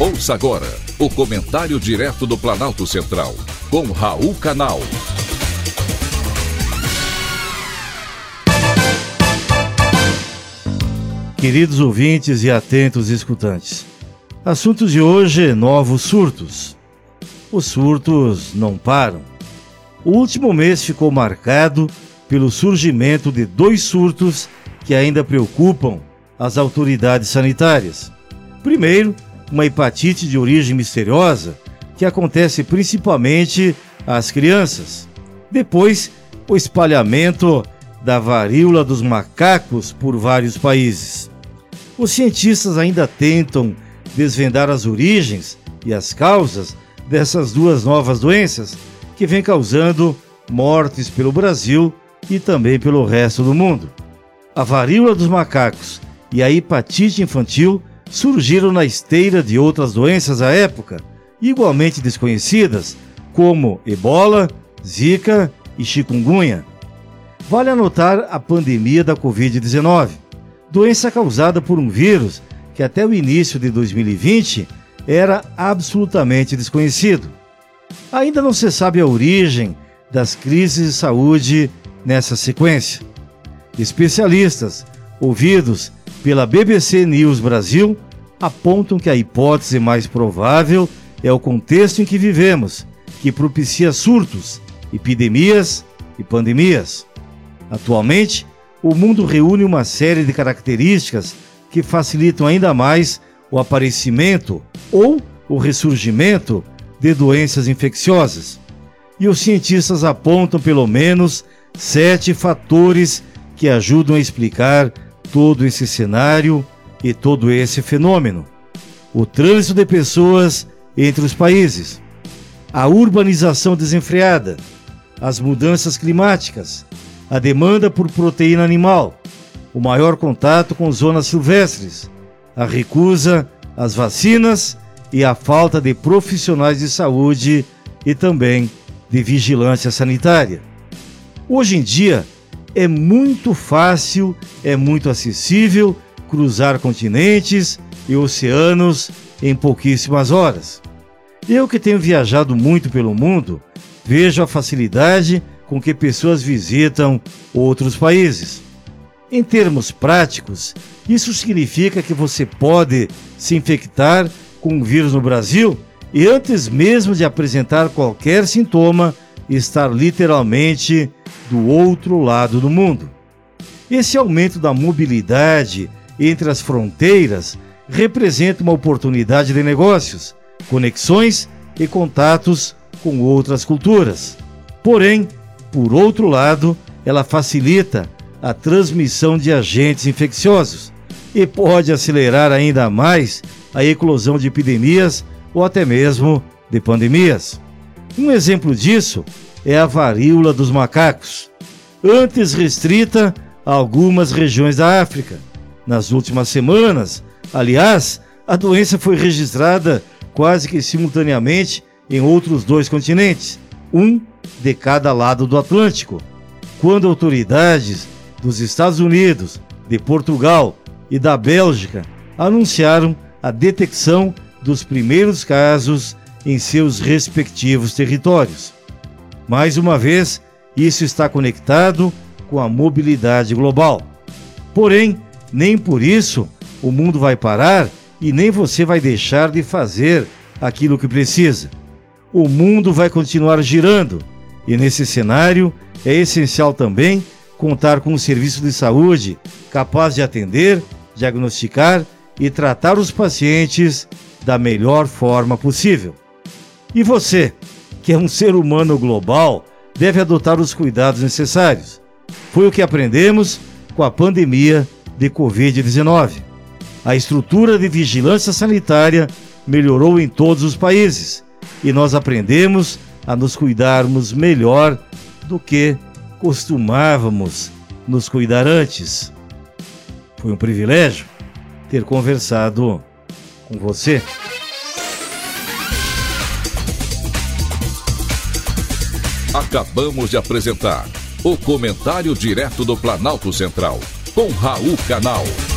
Ouça agora o comentário direto do Planalto Central, com Raul Canal. Queridos ouvintes e atentos escutantes, assuntos de hoje: novos surtos. Os surtos não param. O último mês ficou marcado pelo surgimento de dois surtos que ainda preocupam as autoridades sanitárias. Primeiro, uma hepatite de origem misteriosa que acontece principalmente às crianças. Depois, o espalhamento da varíola dos macacos por vários países. Os cientistas ainda tentam desvendar as origens e as causas dessas duas novas doenças que vêm causando mortes pelo Brasil e também pelo resto do mundo. A varíola dos macacos e a hepatite infantil surgiram na esteira de outras doenças à época, igualmente desconhecidas, como ebola, zika e chikungunya. Vale anotar a pandemia da Covid-19, doença causada por um vírus que até o início de 2020 era absolutamente desconhecido. Ainda não se sabe a origem das crises de saúde nessa sequência. Especialistas, ouvidos pela BBC News Brasil apontam que a hipótese mais provável é o contexto em que vivemos, que propicia surtos, epidemias e pandemias. Atualmente, o mundo reúne uma série de características que facilitam ainda mais o aparecimento ou o ressurgimento de doenças infecciosas. E os cientistas apontam pelo menos sete fatores que ajudam a explicar todo esse cenário e todo esse fenômeno. O trânsito de pessoas entre os países, a urbanização desenfreada, as mudanças climáticas, a demanda por proteína animal, o maior contato com zonas silvestres, a recusa às vacinas e a falta de profissionais de saúde e também de vigilância sanitária. Hoje em dia, é muito fácil, é muito acessível cruzar continentes e oceanos em pouquíssimas horas. Eu que tenho viajado muito pelo mundo, vejo a facilidade com que pessoas visitam outros países. Em termos práticos, isso significa que você pode se infectar com o vírus no Brasil e antes mesmo de apresentar qualquer sintoma, estar literalmente do outro lado do mundo. Esse aumento da mobilidade entre as fronteiras representa uma oportunidade de negócios, conexões e contatos com outras culturas. Porém, por outro lado, ela facilita a transmissão de agentes infecciosos e pode acelerar ainda mais a eclosão de epidemias ou até mesmo de pandemias. Um exemplo disso é a varíola dos macacos, antes restrita a algumas regiões da África. Nas últimas semanas, aliás, a doença foi registrada quase que simultaneamente em outros dois continentes, um de cada lado do Atlântico, quando autoridades dos Estados Unidos, de Portugal e da Bélgica anunciaram a detecção dos primeiros casos em seus respectivos territórios. Mais uma vez, isso está conectado com a mobilidade global. Porém, nem por isso o mundo vai parar e nem você vai deixar de fazer aquilo que precisa. O mundo vai continuar girando e nesse cenário é essencial também contar com um serviço de saúde capaz de atender, diagnosticar e tratar os pacientes da melhor forma possível. E você? que é um ser humano global, deve adotar os cuidados necessários. Foi o que aprendemos com a pandemia de Covid-19. A estrutura de vigilância sanitária melhorou em todos os países e nós aprendemos a nos cuidarmos melhor do que costumávamos nos cuidar antes. Foi um privilégio ter conversado com você. Acabamos de apresentar o Comentário Direto do Planalto Central, com Raul Canal.